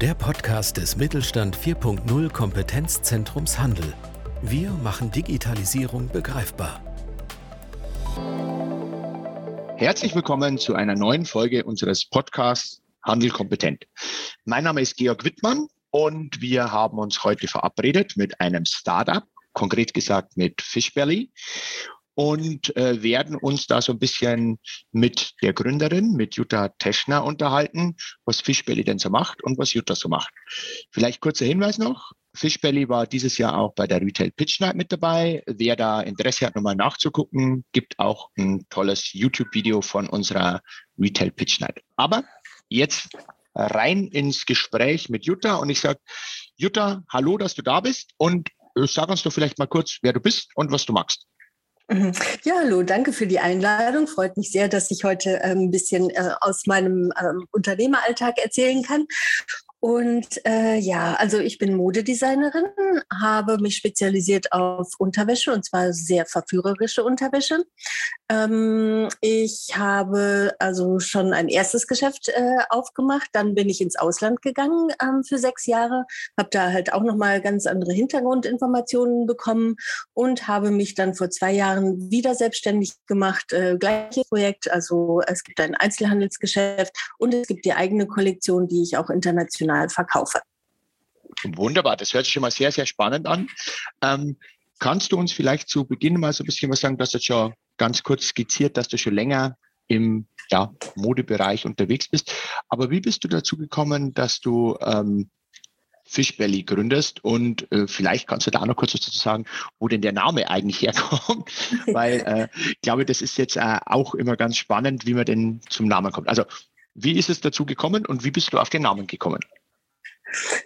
der Podcast des Mittelstand 4.0 Kompetenzzentrums Handel. Wir machen Digitalisierung begreifbar. Herzlich willkommen zu einer neuen Folge unseres Podcasts Handel kompetent. Mein Name ist Georg Wittmann und wir haben uns heute verabredet mit einem Startup, konkret gesagt mit Fishbelly und äh, werden uns da so ein bisschen mit der Gründerin, mit Jutta Teschner unterhalten, was Fishbelly denn so macht und was Jutta so macht. Vielleicht kurzer Hinweis noch. Fishbelly war dieses Jahr auch bei der Retail Pitch Night mit dabei. Wer da Interesse hat, nochmal nachzugucken, gibt auch ein tolles YouTube-Video von unserer Retail Pitch Night. Aber jetzt rein ins Gespräch mit Jutta und ich sage, Jutta, hallo, dass du da bist und äh, sag uns doch vielleicht mal kurz, wer du bist und was du magst. Mhm. Ja, hallo, danke für die Einladung. Freut mich sehr, dass ich heute ähm, ein bisschen äh, aus meinem ähm, Unternehmeralltag erzählen kann. Und äh, ja, also ich bin Modedesignerin, habe mich spezialisiert auf Unterwäsche und zwar sehr verführerische Unterwäsche. Ähm, ich habe also schon ein erstes Geschäft äh, aufgemacht, dann bin ich ins Ausland gegangen ähm, für sechs Jahre, habe da halt auch nochmal ganz andere Hintergrundinformationen bekommen und habe mich dann vor zwei Jahren wieder selbstständig gemacht. Äh, gleiches Projekt, also es gibt ein Einzelhandelsgeschäft und es gibt die eigene Kollektion, die ich auch international international verkaufe. Wunderbar, das hört sich schon mal sehr, sehr spannend an. Ähm, kannst du uns vielleicht zu Beginn mal so ein bisschen was sagen? Du hast jetzt schon ganz kurz skizziert, dass du schon länger im ja, Modebereich unterwegs bist. Aber wie bist du dazu gekommen, dass du ähm, Fishbelly gründest und äh, vielleicht kannst du da noch kurz was dazu sagen, wo denn der Name eigentlich herkommt, weil äh, ich glaube, das ist jetzt äh, auch immer ganz spannend, wie man denn zum Namen kommt. Also wie ist es dazu gekommen und wie bist du auf den Namen gekommen?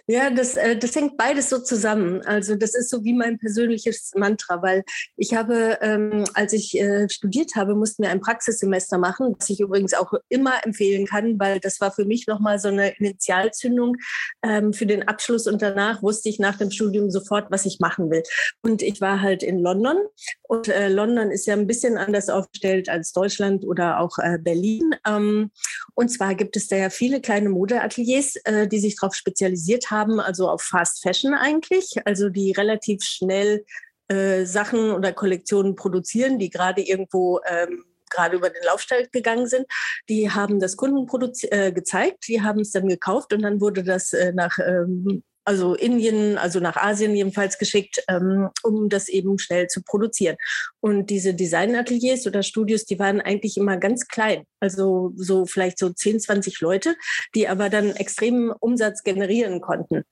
Ja, das, äh, das hängt beides so zusammen. Also das ist so wie mein persönliches Mantra, weil ich habe, ähm, als ich äh, studiert habe, mussten wir ein Praxissemester machen, was ich übrigens auch immer empfehlen kann, weil das war für mich nochmal so eine Initialzündung ähm, für den Abschluss und danach wusste ich nach dem Studium sofort, was ich machen will. Und ich war halt in London und äh, London ist ja ein bisschen anders aufgestellt als Deutschland oder auch Berlin. Ähm, und zwar gibt es da ja viele kleine Modeateliers, die sich darauf spezialisieren spezialisiert haben, also auf Fast Fashion eigentlich, also die relativ schnell äh, Sachen oder Kollektionen produzieren, die gerade irgendwo ähm, gerade über den Laufstall gegangen sind, die haben das Kunden äh, gezeigt, die haben es dann gekauft und dann wurde das äh, nach ähm, also Indien, also nach Asien jedenfalls geschickt, ähm, um das eben schnell zu produzieren. Und diese Designateliers oder Studios, die waren eigentlich immer ganz klein, also so vielleicht so 10, 20 Leute, die aber dann extremen Umsatz generieren konnten.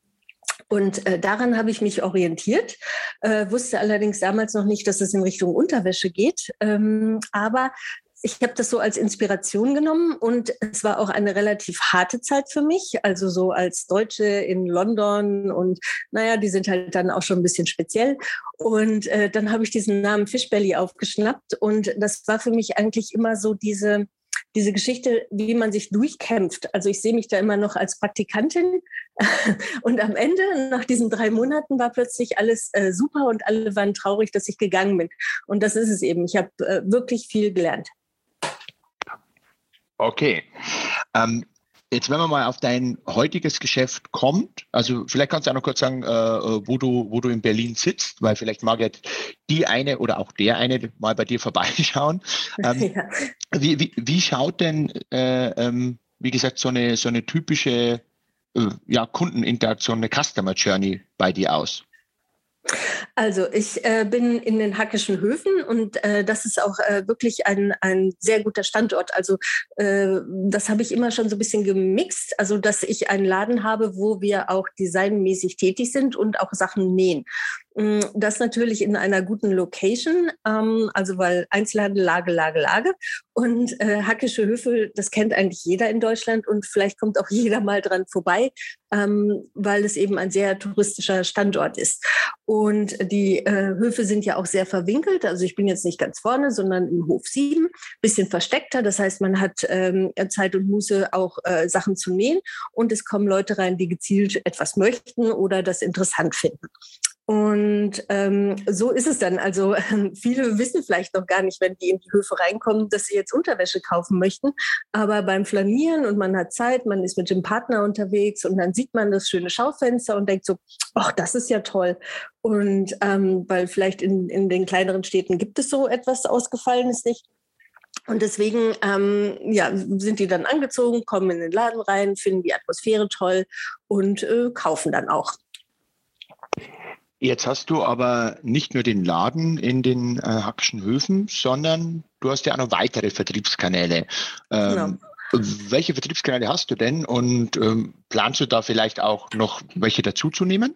Und äh, daran habe ich mich orientiert, äh, wusste allerdings damals noch nicht, dass es in Richtung Unterwäsche geht. Ähm, aber ich habe das so als Inspiration genommen und es war auch eine relativ harte Zeit für mich. Also so als Deutsche in London und naja, die sind halt dann auch schon ein bisschen speziell. Und äh, dann habe ich diesen Namen Fishbelly aufgeschnappt und das war für mich eigentlich immer so diese, diese Geschichte, wie man sich durchkämpft. Also ich sehe mich da immer noch als Praktikantin und am Ende, nach diesen drei Monaten, war plötzlich alles äh, super und alle waren traurig, dass ich gegangen bin. Und das ist es eben. Ich habe äh, wirklich viel gelernt. Okay. Ähm, jetzt, wenn man mal auf dein heutiges Geschäft kommt, also vielleicht kannst du auch noch kurz sagen, äh, äh, wo, du, wo du in Berlin sitzt, weil vielleicht mag jetzt die eine oder auch der eine mal bei dir vorbeischauen. Ähm, ja. wie, wie, wie schaut denn, äh, ähm, wie gesagt, so eine, so eine typische äh, ja, Kundeninteraktion, eine Customer Journey bei dir aus? Also ich äh, bin in den Hackischen Höfen und äh, das ist auch äh, wirklich ein, ein sehr guter Standort. Also äh, das habe ich immer schon so ein bisschen gemixt, also dass ich einen Laden habe, wo wir auch designmäßig tätig sind und auch Sachen nähen. Mm, das natürlich in einer guten Location, ähm, also weil Einzelhandel, Lage, Lage, Lage. Und äh, Hackische Höfe, das kennt eigentlich jeder in Deutschland und vielleicht kommt auch jeder mal dran vorbei, ähm, weil es eben ein sehr touristischer Standort ist. Und die äh, Höfe sind ja auch sehr verwinkelt. Also ich bin jetzt nicht ganz vorne, sondern im Hof 7, bisschen versteckter. Das heißt, man hat ähm, Zeit und Muße, auch äh, Sachen zu nähen. Und es kommen Leute rein, die gezielt etwas möchten oder das interessant finden. Und ähm, so ist es dann. Also viele wissen vielleicht noch gar nicht, wenn die in die Höfe reinkommen, dass sie jetzt Unterwäsche kaufen möchten. Aber beim Flanieren und man hat Zeit, man ist mit dem Partner unterwegs und dann sieht man das schöne Schaufenster und denkt so, ach, das ist ja toll. Und ähm, weil vielleicht in, in den kleineren Städten gibt es so etwas Ausgefallenes nicht. Und deswegen ähm, ja, sind die dann angezogen, kommen in den Laden rein, finden die Atmosphäre toll und äh, kaufen dann auch. Jetzt hast du aber nicht nur den Laden in den äh, Hackischen Höfen, sondern du hast ja auch noch weitere Vertriebskanäle. Ähm, genau. Welche Vertriebskanäle hast du denn und ähm, planst du da vielleicht auch noch welche dazuzunehmen?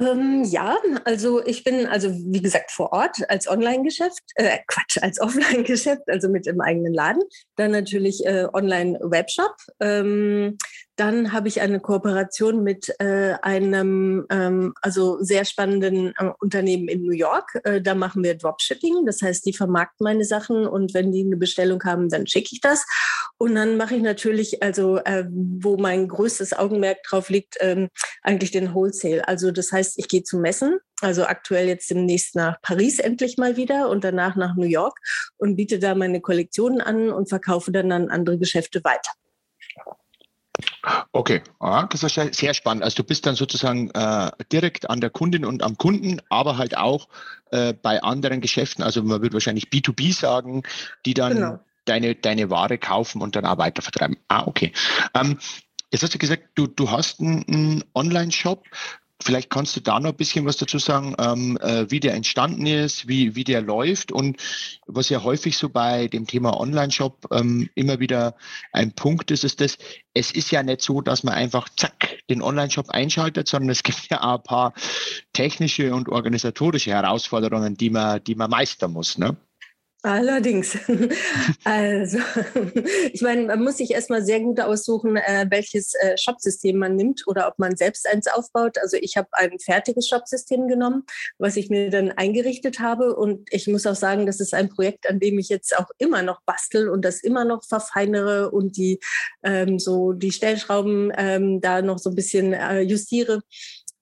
Ähm, ja, also ich bin also wie gesagt vor Ort als Online-Geschäft, äh, Quatsch, als Offline-Geschäft, also mit im eigenen Laden. Dann natürlich äh, Online-Webshop. Ähm, dann habe ich eine Kooperation mit äh, einem ähm, also sehr spannenden äh, Unternehmen in New York. Äh, da machen wir Dropshipping, das heißt, die vermarkten meine Sachen und wenn die eine Bestellung haben, dann schicke ich das. Und dann mache ich natürlich, also äh, wo mein größtes Augenmerk drauf liegt, ähm, eigentlich den Wholesale. Also das heißt, ich gehe zu Messen, also aktuell jetzt demnächst nach Paris endlich mal wieder und danach nach New York und biete da meine Kollektionen an und verkaufe dann an andere Geschäfte weiter. Okay, ah, das ist sehr spannend. Also du bist dann sozusagen äh, direkt an der Kundin und am Kunden, aber halt auch äh, bei anderen Geschäften, also man würde wahrscheinlich B2B sagen, die dann genau. deine, deine Ware kaufen und dann auch weiter vertreiben. Ah, okay. Ähm, Jetzt hast du gesagt, du, du hast einen, einen Online-Shop. Vielleicht kannst du da noch ein bisschen was dazu sagen, ähm, äh, wie der entstanden ist, wie, wie der läuft und was ja häufig so bei dem Thema Online-Shop ähm, immer wieder ein Punkt ist, ist das, es ist ja nicht so, dass man einfach zack den Online-Shop einschaltet, sondern es gibt ja auch ein paar technische und organisatorische Herausforderungen, die man, die man meistern muss. Ne? Allerdings. Also, ich meine, man muss sich erstmal sehr gut aussuchen, äh, welches äh, Shopsystem man nimmt oder ob man selbst eins aufbaut. Also ich habe ein fertiges Shopsystem genommen, was ich mir dann eingerichtet habe. Und ich muss auch sagen, das ist ein Projekt, an dem ich jetzt auch immer noch bastel und das immer noch verfeinere und die ähm, so die Stellschrauben ähm, da noch so ein bisschen äh, justiere.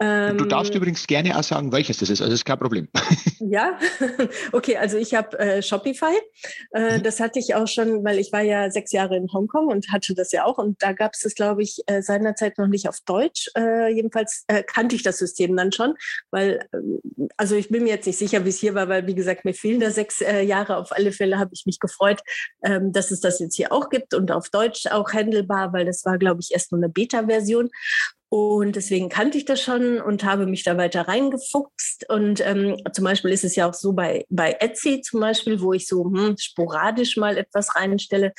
Ähm, du darfst ähm, übrigens gerne auch sagen, welches das ist, also ist kein Problem. Ja, okay, also ich habe äh, Shopify. Äh, mhm. Das hatte ich auch schon, weil ich war ja sechs Jahre in Hongkong und hatte das ja auch. Und da gab es das, glaube ich, äh, seinerzeit noch nicht auf Deutsch. Äh, jedenfalls äh, kannte ich das System dann schon, weil, äh, also ich bin mir jetzt nicht sicher, wie es hier war, weil, wie gesagt, mir fehlen da sechs Jahre. Auf alle Fälle habe ich mich gefreut, ähm, dass es das jetzt hier auch gibt und auf Deutsch auch handelbar, weil das war, glaube ich, erst nur eine Beta-Version. Und deswegen kannte ich das schon und habe mich da weiter reingefuchst. Und ähm, zum Beispiel ist es ja auch so bei, bei Etsy zum Beispiel, wo ich so hm, sporadisch mal etwas reinstelle.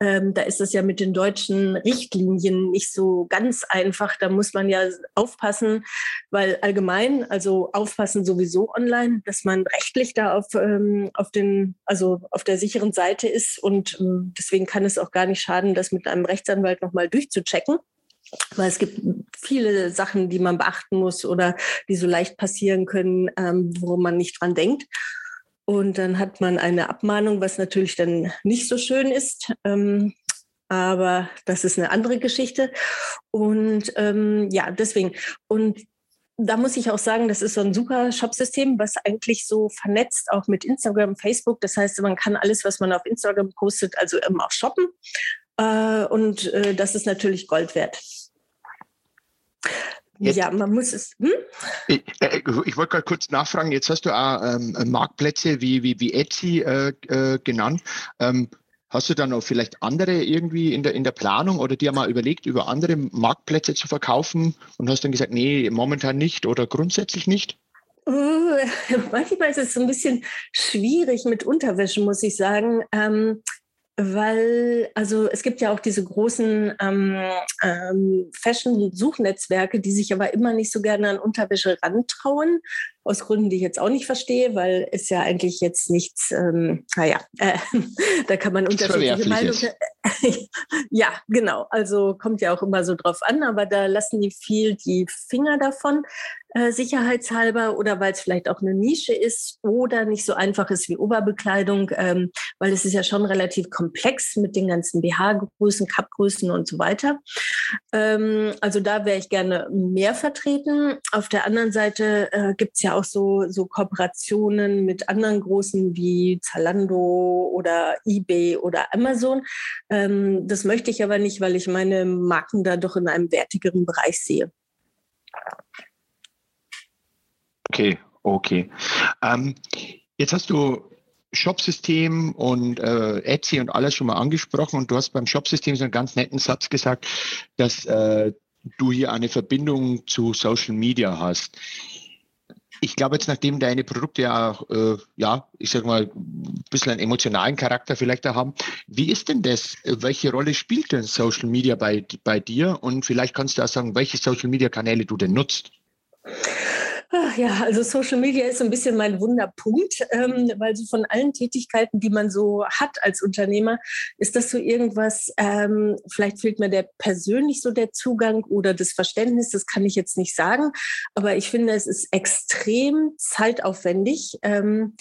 Ähm, da ist es ja mit den deutschen Richtlinien nicht so ganz einfach. Da muss man ja aufpassen, weil allgemein, also aufpassen sowieso online, dass man rechtlich da auf, ähm, auf, den, also auf der sicheren Seite ist. Und ähm, deswegen kann es auch gar nicht schaden, das mit einem Rechtsanwalt nochmal durchzuchecken. Weil es gibt viele Sachen, die man beachten muss oder die so leicht passieren können, ähm, wo man nicht dran denkt. Und dann hat man eine Abmahnung, was natürlich dann nicht so schön ist. Ähm, aber das ist eine andere Geschichte. Und ähm, ja, deswegen. Und da muss ich auch sagen, das ist so ein super Shopsystem, was eigentlich so vernetzt auch mit Instagram, Facebook. Das heißt, man kann alles, was man auf Instagram postet, also immer auch shoppen. Äh, und äh, das ist natürlich Gold wert. Jetzt, ja, man muss es. Hm? Ich, äh, ich wollte gerade kurz nachfragen. Jetzt hast du auch ähm, Marktplätze wie, wie, wie Etsy äh, äh, genannt. Ähm, hast du dann auch vielleicht andere irgendwie in der, in der Planung oder dir mal überlegt, über andere Marktplätze zu verkaufen und hast dann gesagt, nee, momentan nicht oder grundsätzlich nicht? Uh, manchmal ist es so ein bisschen schwierig mit Unterwäsche, muss ich sagen. Ähm, weil, also es gibt ja auch diese großen ähm, ähm, Fashion-Suchnetzwerke, die sich aber immer nicht so gerne an Unterwäsche rantrauen, aus Gründen, die ich jetzt auch nicht verstehe, weil es ja eigentlich jetzt nichts, ähm, naja, äh, da kann man unterschiedliche Meinungen. ja, genau. Also kommt ja auch immer so drauf an, aber da lassen die viel die Finger davon äh, sicherheitshalber oder weil es vielleicht auch eine Nische ist oder nicht so einfach ist wie Oberbekleidung, ähm, weil es ist ja schon relativ komplex mit den ganzen BH-Größen, Cup-Größen und so weiter. Ähm, also da wäre ich gerne mehr vertreten. Auf der anderen Seite äh, gibt es ja auch so, so Kooperationen mit anderen großen wie Zalando oder eBay oder Amazon. Ähm, das möchte ich aber nicht, weil ich meine Marken da doch in einem wertigeren Bereich sehe. Okay, okay. Ähm, jetzt hast du Shopsystem und äh, Etsy und alles schon mal angesprochen und du hast beim Shopsystem so einen ganz netten Satz gesagt, dass äh, du hier eine Verbindung zu Social Media hast. Ich glaube jetzt, nachdem deine Produkte ja, äh, ja, ich sag mal, ein bisschen einen emotionalen Charakter vielleicht da haben, wie ist denn das? Welche Rolle spielt denn Social Media bei, bei dir? Und vielleicht kannst du auch sagen, welche Social Media Kanäle du denn nutzt. Ach ja, also Social Media ist so ein bisschen mein Wunderpunkt, ähm, weil so von allen Tätigkeiten, die man so hat als Unternehmer, ist das so irgendwas, ähm, vielleicht fehlt mir der persönlich so der Zugang oder das Verständnis, das kann ich jetzt nicht sagen, aber ich finde, es ist extrem zeitaufwendig. Ähm,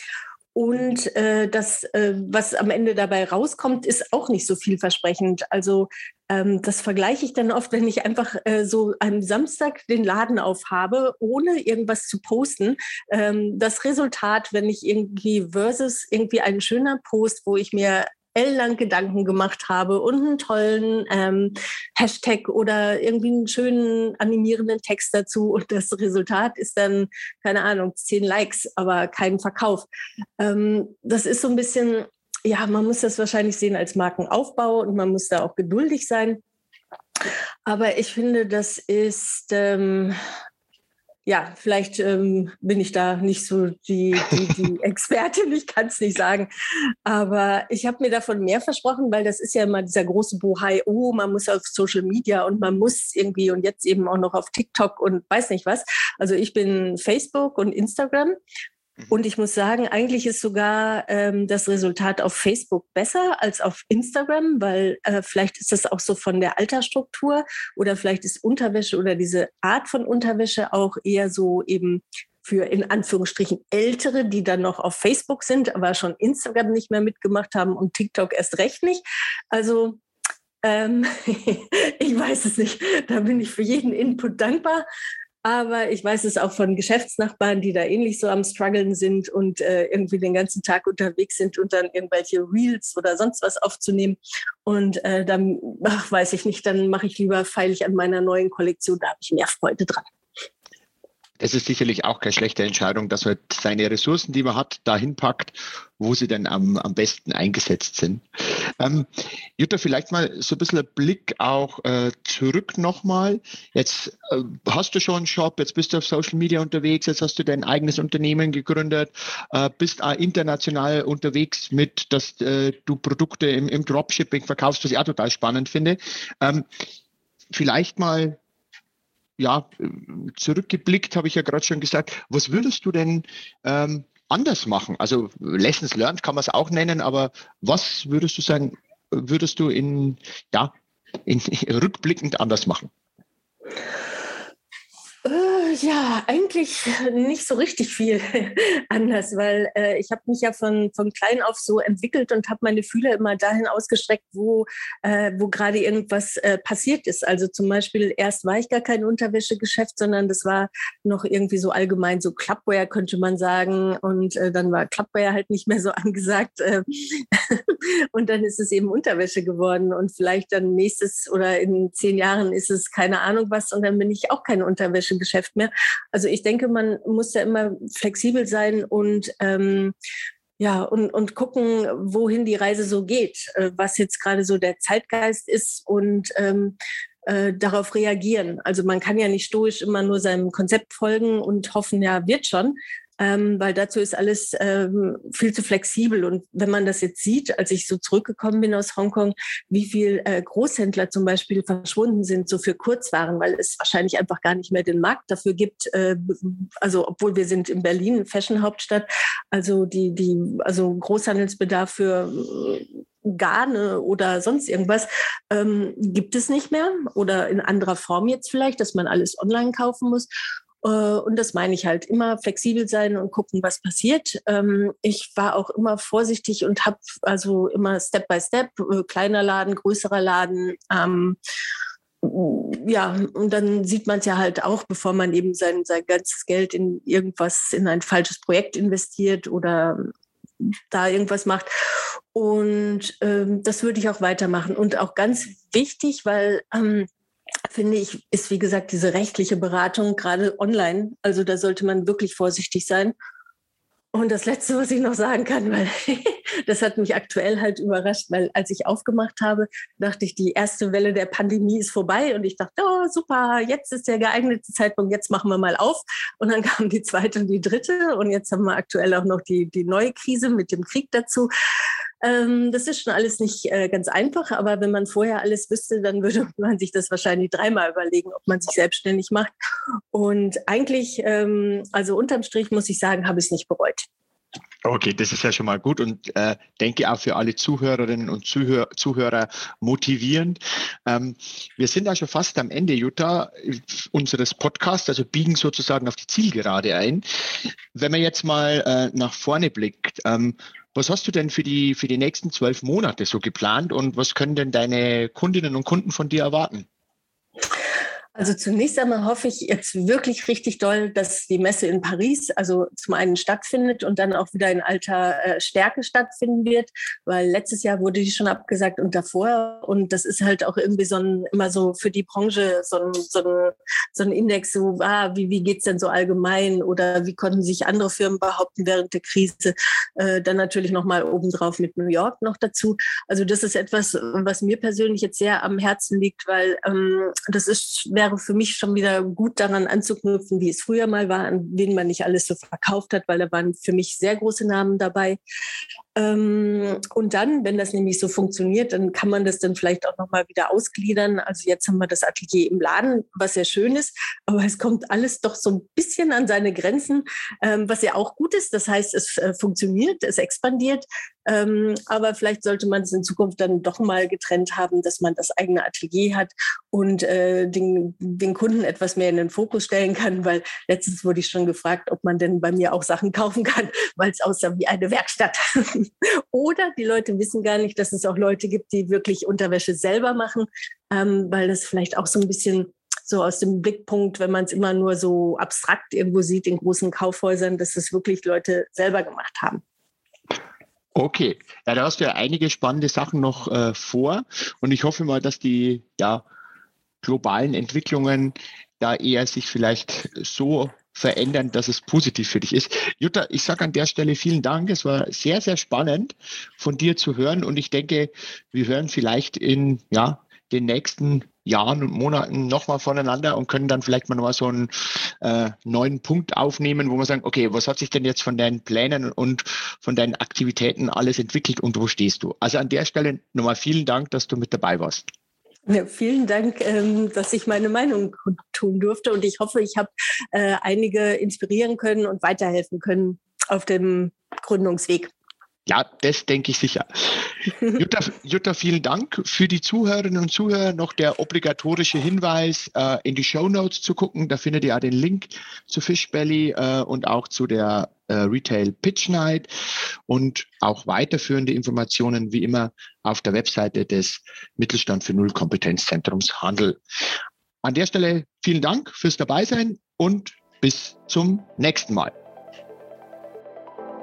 und äh, das, äh, was am Ende dabei rauskommt, ist auch nicht so vielversprechend. Also ähm, das vergleiche ich dann oft, wenn ich einfach äh, so am Samstag den Laden aufhabe, ohne irgendwas zu posten. Ähm, das Resultat, wenn ich irgendwie versus irgendwie ein schöner Post, wo ich mir ellenlang Gedanken gemacht habe und einen tollen ähm, Hashtag oder irgendwie einen schönen animierenden Text dazu. Und das Resultat ist dann, keine Ahnung, zehn Likes, aber kein Verkauf. Ähm, das ist so ein bisschen, ja, man muss das wahrscheinlich sehen als Markenaufbau und man muss da auch geduldig sein. Aber ich finde, das ist ähm, ja, vielleicht ähm, bin ich da nicht so die, die, die Expertin, ich kann es nicht sagen. Aber ich habe mir davon mehr versprochen, weil das ist ja immer dieser große Bohai, oh, man muss auf Social Media und man muss irgendwie und jetzt eben auch noch auf TikTok und weiß nicht was. Also ich bin Facebook und Instagram. Und ich muss sagen, eigentlich ist sogar ähm, das Resultat auf Facebook besser als auf Instagram, weil äh, vielleicht ist das auch so von der Altersstruktur oder vielleicht ist Unterwäsche oder diese Art von Unterwäsche auch eher so eben für in Anführungsstrichen Ältere, die dann noch auf Facebook sind, aber schon Instagram nicht mehr mitgemacht haben und TikTok erst recht nicht. Also ähm, ich weiß es nicht. Da bin ich für jeden Input dankbar. Aber ich weiß es auch von Geschäftsnachbarn, die da ähnlich so am struggeln sind und äh, irgendwie den ganzen Tag unterwegs sind und dann irgendwelche Reels oder sonst was aufzunehmen. Und äh, dann, ach, weiß ich nicht, dann mache ich lieber feilig an meiner neuen Kollektion, da habe ich mehr Freude dran es ist sicherlich auch keine schlechte Entscheidung, dass man seine Ressourcen, die man hat, dahin packt, wo sie denn am, am besten eingesetzt sind. Ähm, Jutta, vielleicht mal so ein bisschen ein Blick auch äh, zurück nochmal. Jetzt äh, hast du schon einen Shop, jetzt bist du auf Social Media unterwegs, jetzt hast du dein eigenes Unternehmen gegründet, äh, bist auch international unterwegs mit, dass äh, du Produkte im, im, Dropshipping verkaufst, was ich auch total spannend finde. Ähm, vielleicht mal ja, zurückgeblickt, habe ich ja gerade schon gesagt, was würdest du denn ähm, anders machen? Also Lessons learned kann man es auch nennen, aber was würdest du sagen, würdest du in, ja, in, rückblickend anders machen? Ja, eigentlich nicht so richtig viel anders, weil äh, ich habe mich ja von, von klein auf so entwickelt und habe meine Fühler immer dahin ausgestreckt, wo, äh, wo gerade irgendwas äh, passiert ist. Also zum Beispiel erst war ich gar kein Unterwäschegeschäft, sondern das war noch irgendwie so allgemein so Clubwear, könnte man sagen. Und äh, dann war Clubwear halt nicht mehr so angesagt. Äh, und dann ist es eben Unterwäsche geworden. Und vielleicht dann nächstes oder in zehn Jahren ist es keine Ahnung was. Und dann bin ich auch keine Unterwäsche Geschäft mehr. Also ich denke, man muss da immer flexibel sein und ähm, ja, und, und gucken, wohin die Reise so geht, äh, was jetzt gerade so der Zeitgeist ist. Und ähm, äh, darauf reagieren. Also man kann ja nicht stoisch immer nur seinem Konzept folgen und hoffen, ja, wird schon. ähm, weil dazu ist alles ähm, viel zu flexibel. Und wenn man das jetzt sieht, als ich so zurückgekommen bin aus Hongkong, wie viel äh, Großhändler zum Beispiel verschwunden sind, so für Kurzwaren, weil es wahrscheinlich einfach gar nicht mehr den Markt dafür gibt. Äh, also obwohl wir sind in Berlin, Fashion-Hauptstadt, also die, die, also Großhandelsbedarf für Garne oder sonst irgendwas ähm, gibt es nicht mehr oder in anderer Form jetzt vielleicht, dass man alles online kaufen muss. Äh, und das meine ich halt, immer flexibel sein und gucken, was passiert. Ähm, ich war auch immer vorsichtig und habe also immer Step by Step, äh, kleiner Laden, größerer Laden. Ähm, ja, und dann sieht man es ja halt auch, bevor man eben sein, sein ganzes Geld in irgendwas, in ein falsches Projekt investiert oder da irgendwas macht. Und ähm, das würde ich auch weitermachen. Und auch ganz wichtig, weil ähm, finde ich, ist wie gesagt diese rechtliche Beratung gerade online. Also da sollte man wirklich vorsichtig sein. Und das Letzte, was ich noch sagen kann, weil das hat mich aktuell halt überrascht, weil als ich aufgemacht habe, dachte ich, die erste Welle der Pandemie ist vorbei und ich dachte, oh super, jetzt ist der geeignete Zeitpunkt, jetzt machen wir mal auf. Und dann kam die zweite und die dritte und jetzt haben wir aktuell auch noch die, die neue Krise mit dem Krieg dazu. Ähm, das ist schon alles nicht äh, ganz einfach, aber wenn man vorher alles wüsste, dann würde man sich das wahrscheinlich dreimal überlegen, ob man sich selbstständig macht. Und eigentlich, ähm, also unterm Strich muss ich sagen, habe ich es nicht bereut. Okay, das ist ja schon mal gut und äh, denke auch für alle Zuhörerinnen und Zuhör Zuhörer motivierend. Ähm, wir sind ja schon fast am Ende, Jutta, unseres Podcasts, also biegen sozusagen auf die Zielgerade ein. Wenn man jetzt mal äh, nach vorne blickt, ähm, was hast du denn für die, für die nächsten zwölf Monate so geplant und was können denn deine Kundinnen und Kunden von dir erwarten? Also zunächst einmal hoffe ich jetzt wirklich richtig doll, dass die Messe in Paris also zum einen stattfindet und dann auch wieder in alter äh, Stärke stattfinden wird, weil letztes Jahr wurde die schon abgesagt und davor und das ist halt auch irgendwie so ein, immer so für die Branche so ein, so ein, so ein Index, so ah, wie, wie geht's denn so allgemein oder wie konnten sich andere Firmen behaupten während der Krise, äh, dann natürlich nochmal obendrauf mit New York noch dazu. Also das ist etwas, was mir persönlich jetzt sehr am Herzen liegt, weil ähm, das ist wäre für mich schon wieder gut daran anzuknüpfen, wie es früher mal war, an wen man nicht alles so verkauft hat, weil da waren für mich sehr große Namen dabei. Ähm, und dann, wenn das nämlich so funktioniert, dann kann man das dann vielleicht auch nochmal wieder ausgliedern. Also jetzt haben wir das Atelier im Laden, was sehr schön ist, aber es kommt alles doch so ein bisschen an seine Grenzen, ähm, was ja auch gut ist. Das heißt, es äh, funktioniert, es expandiert, ähm, aber vielleicht sollte man es in Zukunft dann doch mal getrennt haben, dass man das eigene Atelier hat und äh, den, den Kunden etwas mehr in den Fokus stellen kann, weil letztens wurde ich schon gefragt, ob man denn bei mir auch Sachen kaufen kann, weil es aussah wie eine Werkstatt. Oder die Leute wissen gar nicht, dass es auch Leute gibt, die wirklich Unterwäsche selber machen, ähm, weil das vielleicht auch so ein bisschen so aus dem Blickpunkt, wenn man es immer nur so abstrakt irgendwo sieht in großen Kaufhäusern, dass es wirklich Leute selber gemacht haben. Okay, ja, da hast du ja einige spannende Sachen noch äh, vor und ich hoffe mal, dass die ja, globalen Entwicklungen da eher sich vielleicht so verändern, dass es positiv für dich ist. Jutta, ich sage an der Stelle vielen Dank. Es war sehr, sehr spannend von dir zu hören und ich denke, wir hören vielleicht in ja, den nächsten Jahren und Monaten nochmal voneinander und können dann vielleicht mal nochmal so einen äh, neuen Punkt aufnehmen, wo wir sagen, okay, was hat sich denn jetzt von deinen Plänen und von deinen Aktivitäten alles entwickelt und wo stehst du? Also an der Stelle nochmal vielen Dank, dass du mit dabei warst. Ja, vielen Dank, ähm, dass ich meine Meinung tun durfte und ich hoffe, ich habe äh, einige inspirieren können und weiterhelfen können auf dem Gründungsweg. Ja, das denke ich sicher. Jutta, Jutta, vielen Dank. Für die Zuhörerinnen und Zuhörer noch der obligatorische Hinweis, äh, in die Show Notes zu gucken. Da findet ihr ja den Link zu Fishbelly äh, und auch zu der äh, Retail Pitch Night und auch weiterführende Informationen wie immer auf der Webseite des Mittelstand für Null Kompetenzzentrums Handel. An der Stelle vielen Dank fürs Dabeisein und bis zum nächsten Mal.